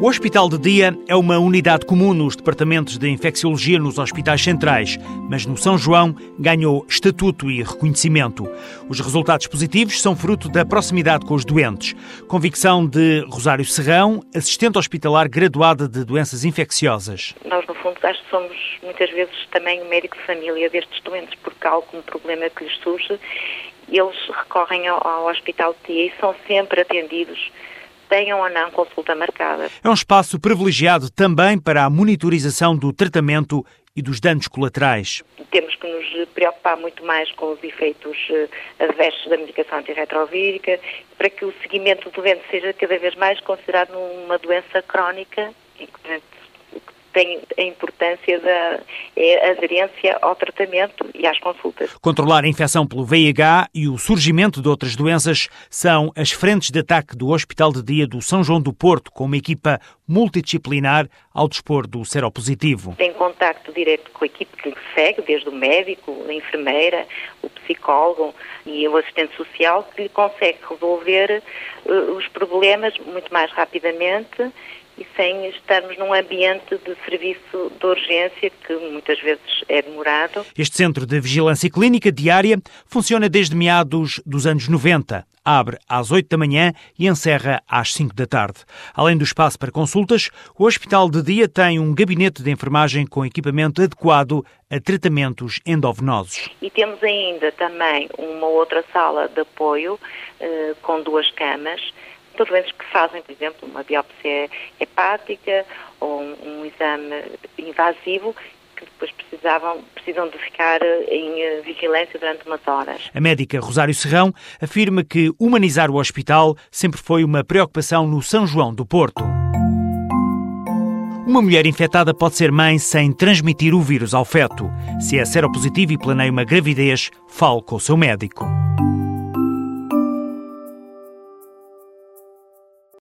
O Hospital de Dia é uma unidade comum nos departamentos de infecciologia nos hospitais centrais, mas no São João ganhou estatuto e reconhecimento. Os resultados positivos são fruto da proximidade com os doentes. Convicção de Rosário Serrão, assistente hospitalar graduada de doenças infecciosas. Nós, no fundo, acho que somos muitas vezes também o médico de família destes doentes, porque há algum problema que lhes surge, eles recorrem ao, ao Hospital de Dia e são sempre atendidos tenham ou não consulta marcada. É um espaço privilegiado também para a monitorização do tratamento e dos danos colaterais. Temos que nos preocupar muito mais com os efeitos eh, adversos da medicação antirretrovírica, para que o seguimento do doente seja cada vez mais considerado uma doença crónica e que, tem a importância da é aderência ao tratamento e às consultas. Controlar a infecção pelo VIH e o surgimento de outras doenças são as frentes de ataque do Hospital de Dia do São João do Porto, com uma equipa multidisciplinar ao dispor do seropositivo. Tem contacto direto com a equipe que segue, desde o médico, a enfermeira, o psicólogo e o assistente social, que lhe consegue resolver uh, os problemas muito mais rapidamente e sem estarmos num ambiente de serviço de urgência que muitas vezes é demorado. Este centro de vigilância clínica diária funciona desde meados dos anos 90. Abre às 8 da manhã e encerra às 5 da tarde. Além do espaço para consultas, o Hospital de Dia tem um gabinete de enfermagem com equipamento adequado a tratamentos endovenosos. E temos ainda também uma outra sala de apoio eh, com duas camas para doentes que fazem, por exemplo, uma biópsia hepática ou um, um exame invasivo que depois precisavam, precisam de ficar em eh, vigilância durante umas horas. A médica Rosário Serrão afirma que humanizar o hospital sempre foi uma preocupação no São João do Porto. Uma mulher infectada pode ser mãe sem transmitir o vírus ao feto. Se é seropositivo e planeia uma gravidez, fale com o seu médico.